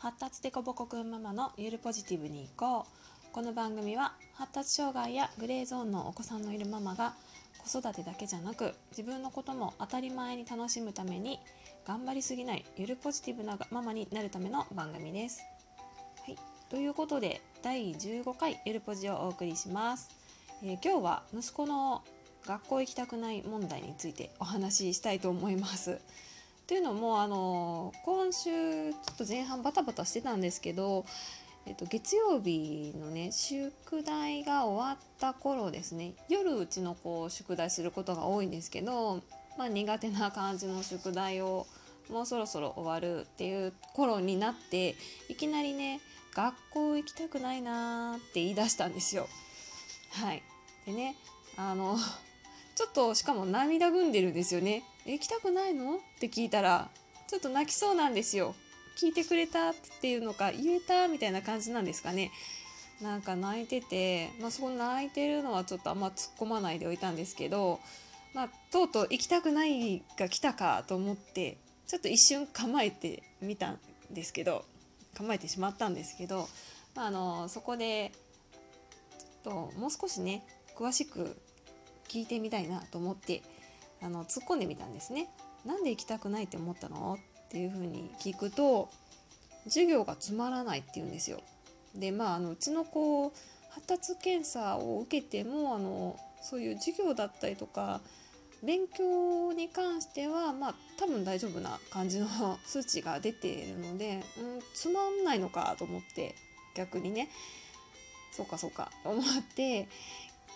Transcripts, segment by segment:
発達デコボコくんママのゆるポジティブに行こうこの番組は発達障害やグレーゾーンのお子さんのいるママが子育てだけじゃなく自分のことも当たり前に楽しむために頑張りすぎないゆるポジティブなママになるための番組です。はい、ということで第15回ゆるポジをお送りします。えー今日は息子の学校行きたくない問題についてお話ししたいと思います。というのもあの今週ちょっと前半バタバタしてたんですけど、えっと、月曜日のね宿題が終わった頃ですね夜うちの子を宿題することが多いんですけど、まあ、苦手な感じの宿題をもうそろそろ終わるっていう頃になっていきなりね学校行きたくないなーって言い出したんですよ。はい、でねあのちょっとしかも涙ぐんでるんですよね。え行きたくないの？って聞いたらちょっと泣きそうなんですよ。聞いてくれたっていうのか言えたみたいな感じなんですかね。なんか泣いてて、まあ、そこ泣いてるのはちょっとあんま突っ込まないでおいたんですけど、まあ、とうとう行きたくないが来たかと思ってちょっと一瞬構えてみたんですけど構えてしまったんですけど、まあ、あのそこでちょっともう少しね詳しく聞いてみたいなと思ってあの突っ込んでみたんですね。なんで行きたくないって思ったの？っていうふうに聞くと授業がつまらないって言うんですよ。でまああのうちの子発達検査を受けてもあのそういう授業だったりとか勉強に関してはまあ多分大丈夫な感じの数値が出ているので、うん、つまんないのかと思って逆にねそうかそうかと思って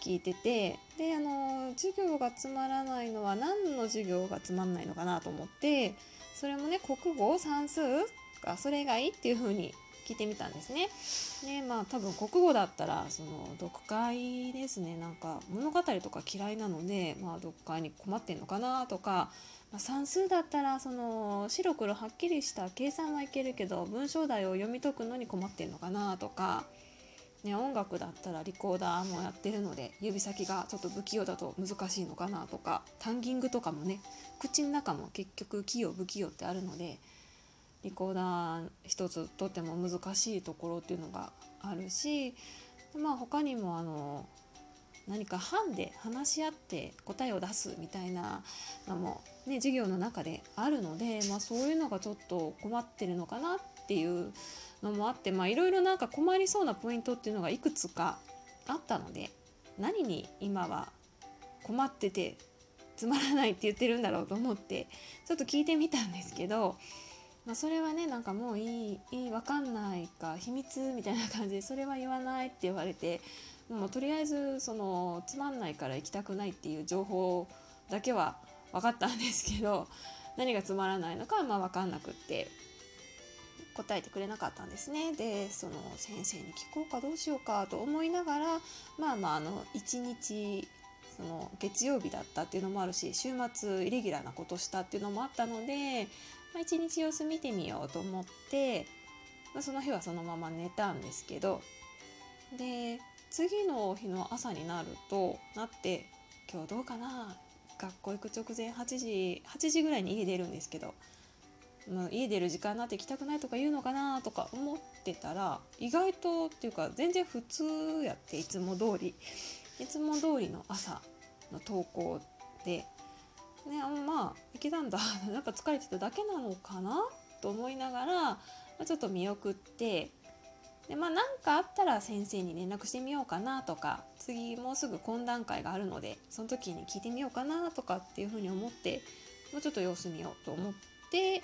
聞いててであの授業がつまらないのは何の授業がつまんないのかなと思ってそれもね国語算数かそれ以外っていう風に聞いてみたんですね。でまあ多分国語だったらその読解ですねなんか物語とか嫌いなので、まあ、読解に困ってんのかなとか、まあ算数だったらその白黒はっきりした計算はいけるけど文章題を読み解くのに困ってんのかなとか。ね、音楽だったらリコーダーもやってるので指先がちょっと不器用だと難しいのかなとかタンギングとかもね口の中も結局器用不器用ってあるのでリコーダー一つとっても難しいところっていうのがあるしまあ他にもあの何か班で話し合って答えを出すみたいなのも、ね、授業の中であるので、まあ、そういうのがちょっと困ってるのかなっていうのもあっていろいろなんか困りそうなポイントっていうのがいくつかあったので何に今は困っててつまらないって言ってるんだろうと思って ちょっと聞いてみたんですけど、まあ、それはねなんかもういいいい分かんないか秘密みたいな感じでそれは言わないって言われてもうとりあえずそのつまんないから行きたくないっていう情報だけは分かったんですけど何がつまらないのかはまあ分かんなくって。答えてくれなかったんですね。でその先生に聞こうかどうしようかと思いながらまあまああの1日その月曜日だったっていうのもあるし週末イレギュラーなことしたっていうのもあったので、まあ、1日様子見てみようと思って、まあ、その日はそのまま寝たんですけどで次の日の朝になるとなって今日どうかな学校行く直前8時8時ぐらいに家出るんですけどもう家出る時間になって行きたくないとか言うのかなとか思ってたら意外とっていうか全然普通やっていつも通り。いつも通りの朝の登校で、ね、あまあ行けたんだやっぱ疲れてただけなのかなと思いながら、まあ、ちょっと見送って。でまあ何かあったら先生に連絡してみようかなとか次もうすぐ懇談会があるのでその時に聞いてみようかなとかっていうふうに思ってもうちょっと様子見ようと思って、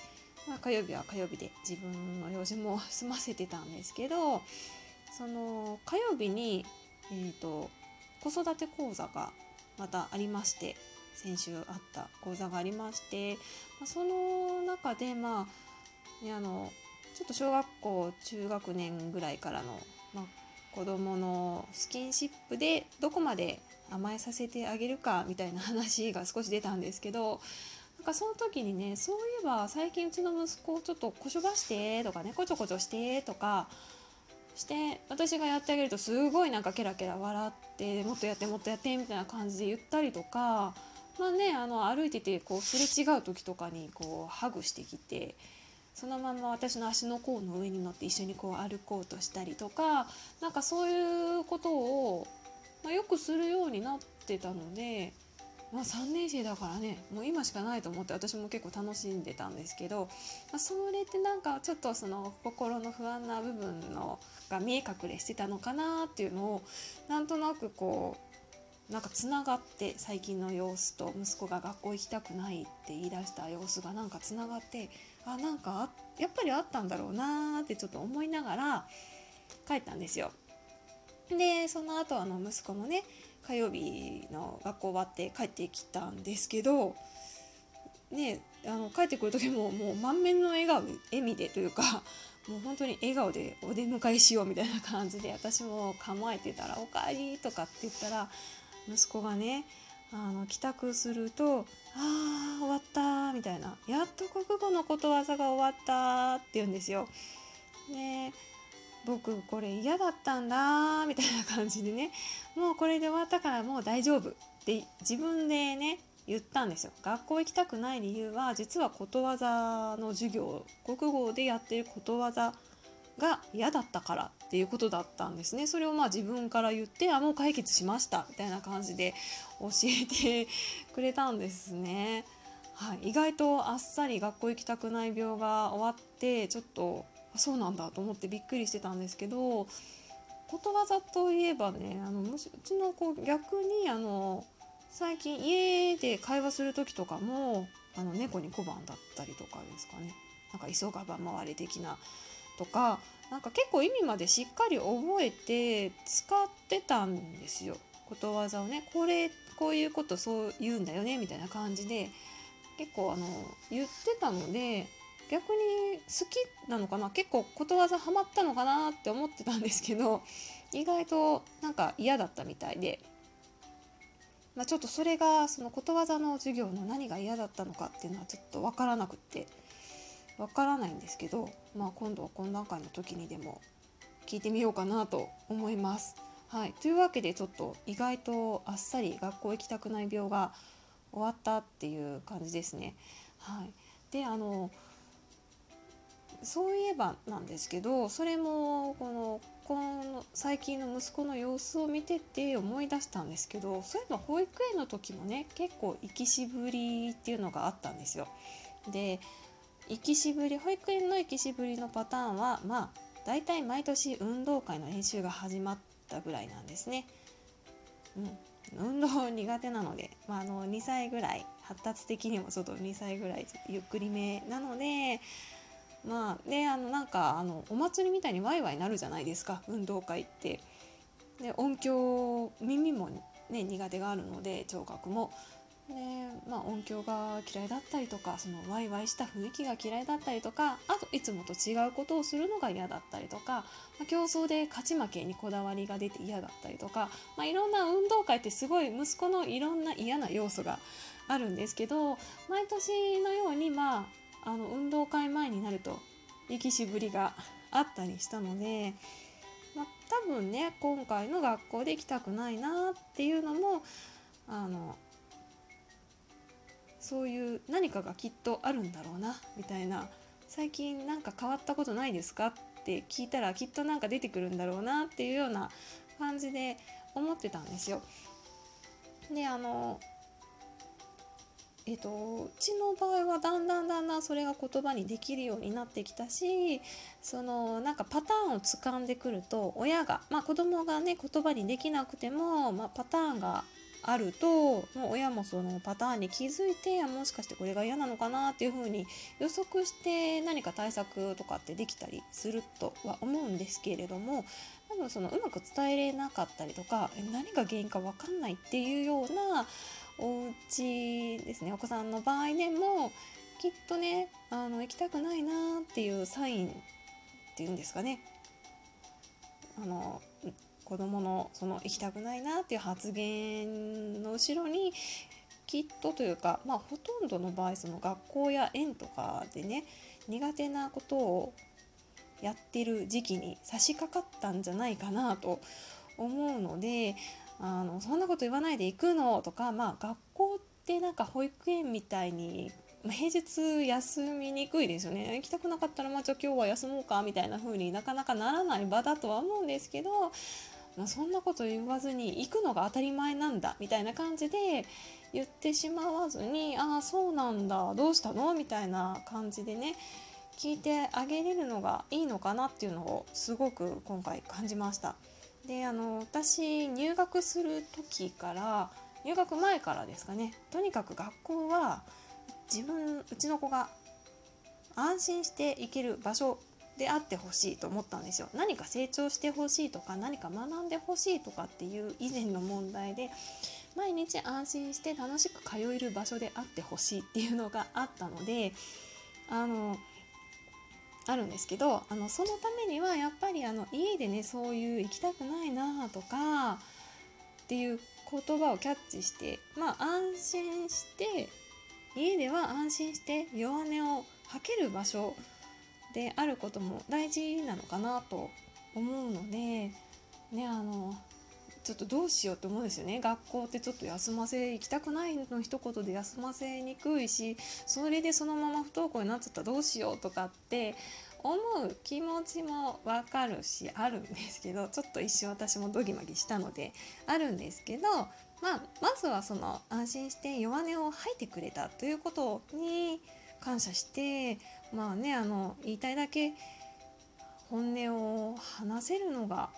まあ、火曜日は火曜日で自分の用事も済ませてたんですけどその火曜日に、えー、と子育て講座がまたありまして先週あった講座がありまして、まあ、その中でまあねあのちょっと小学校中学年ぐらいからの、まあ、子どものスキンシップでどこまで甘えさせてあげるかみたいな話が少し出たんですけどなんかその時にねそういえば最近うちの息子をちょっとこしょばしてとかねこちょこちょしてとかして私がやってあげるとすごいなんかケラケラ笑ってもっとやってもっとやってみたいな感じで言ったりとかまあねあの歩いててこうすれ違う時とかにこうハグしてきてそのまま私の足の甲の上に乗って一緒にこう歩こうとしたりとかなんかそういうことを、まあ、よくするようになってたので、まあ、3年生だからねもう今しかないと思って私も結構楽しんでたんですけど、まあ、それってなんかちょっとその心の不安な部分のが見え隠れしてたのかなっていうのをなんとなくこうなんかつながって最近の様子と息子が学校行きたくないって言い出した様子がなんかつながってあなんかやっぱりあったんだろうなってちょっと思いながら帰ったんですよ。でその後あの息子もね火曜日の学校終わって帰ってきたんですけどねあの帰ってくる時ももう満面の笑顔笑みでというかもう本当に笑顔でお出迎えしようみたいな感じで私も構えてたら「おかえり」とかって言ったら息子がねあの帰宅すると「あー終わった」みたいな「やっと国語のことわざが終わった」って言うんですよ。ね僕これ嫌だったんだみたいな感じでねもうこれで終わったからもう大丈夫って自分でね言ったんですよ学校行きたくない理由は実はことわざの授業国語でやってることわざが嫌だったからっていうことだったんですねそれをまあ自分から言ってあもう解決しましたみたいな感じで教えてくれたんですね。はい、意外とあっさり学校行きたくない病が終わってちょっとそうなんだと思ってびっくりしてたんですけどことわざといえばねあのうちの子逆にあの最近家で会話する時とかもあの猫に小判だったりとかですかね。なんか急がば回れ的なとかなんか結構意味までしっかり覚えて使ってたんですよ。ことわざをねこれこういうことそう言うんだよねみたいな感じで結構あの言ってたので逆に好きなのかな？結構ことわざハマったのかなって思ってたんですけど意外となんか嫌だったみたいで、まあ、ちょっとそれがそのことわざの授業の何が嫌だったのかっていうのはちょっと分からなくって。わからないんですけど、まあ、今度は懇談会の時にでも聞いてみようかなと思います。はい、というわけでちょっと意外とあっさり学校行きたくない病が終わったっていう感じですね。はい、であのそういえばなんですけどそれもこのこの最近の息子の様子を見てて思い出したんですけどそういえば保育園の時もね結構行きしぶりっていうのがあったんですよ。で行きしぶり保育園の行きしぶりのパターンはまあ大体毎年運動会の練習が始まったぐらいなんですね。うん、運動苦手なので、まあ、あの2歳ぐらい発達的にもちょっと2歳ぐらいゆっくりめなのでまあであのなんかあのお祭りみたいにワイワイなるじゃないですか運動会って。で音響耳もね苦手があるので聴覚もで、まあ、音響が嫌いだったりとかそのワイワイした雰囲気が嫌いだったりとかあといつもと違うことをするのが嫌だったりとか、まあ、競争で勝ち負けにこだわりが出て嫌だったりとか、まあ、いろんな運動会ってすごい息子のいろんな嫌な要素があるんですけど毎年のように、まあ、あの運動会前になると行きしぶりがあったりしたので。まあ、多分ね今回の学校で行きたくないなっていうのもあのそういう何かがきっとあるんだろうなみたいな最近なんか変わったことないですかって聞いたらきっとなんか出てくるんだろうなっていうような感じで思ってたんですよ。であのえっと、うちの場合はだんだんだんだんそれが言葉にできるようになってきたしそのなんかパターンをつかんでくると親が、まあ、子供がね言葉にできなくても、まあ、パターンがあるともう親もそのパターンに気づいてもしかしてこれが嫌なのかなっていうふうに予測して何か対策とかってできたりするとは思うんですけれども多分そのうまく伝えれなかったりとか何が原因か分かんないっていうようなお家ですねお子さんの場合でもきっとねあの行きたくないなっていうサインっていうんですかね。あの子どものその行きたくないなっていう発言の後ろにきっとというか、まあ、ほとんどの場合その学校や園とかでね苦手なことをやってる時期に差し掛かったんじゃないかなと思うのであのそんなこと言わないで行くのとか、まあ、学校ってなんか保育園みたいにま、平日休みにくいですよね。行きたくなかったらまあじゃあ今日は休もうかみたいな風になかなかならない場だとは思うんですけど、そんなこと言わずに行くのが当たり前なんだみたいな感じで言ってしまわずにああそうなんだどうしたのみたいな感じでね聞いてあげれるのがいいのかなっていうのをすごく今回感じました。であの私入学する時から入学前からですかねとにかく学校は自分うちの子が安心していける場所であってほしいと思ったんですよ。何か成長してほしいとか何か学んでほしいとかっていう以前の問題で毎日安心して楽しく通える場所であってほしいっていうのがあったのであのあるんですけどあのそのためにはやっぱりあの家でねそういう行きたくないなとかっていう言葉をキャッチしてまあ安心して家では安心して弱音を吐ける場所であることも大事なのかなと思うのでねあのちょっとどうしようって思うんですよね。学校ってちょっと休ませ行きたくないの一言で休ませにくいしそれでそのまま不登校になっちゃったらどうしようとかって思う気持ちもわかるしあるんですけどちょっと一瞬私もドギマギしたのであるんですけど、まあ、まずはその安心して弱音を吐いてくれたということに感謝してまあねあの言いたいだけ本音を話せるのが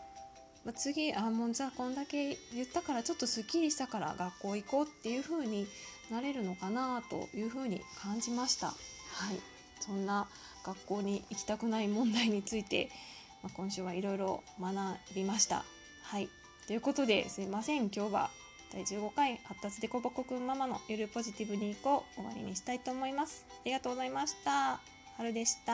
まあ、次あもうじゃあこんだけ言ったからちょっとすっきりしたから学校行こうっていう風になれるのかなという風に感じました。はいそんな学校に行きたくない問題について、まあ、今週はいろいろ学びました。はいということですいません今日は第15回発達でこぼこくんママのゆるポジティブに行こう終わりにしたいと思います。ありがとうございました。春でした。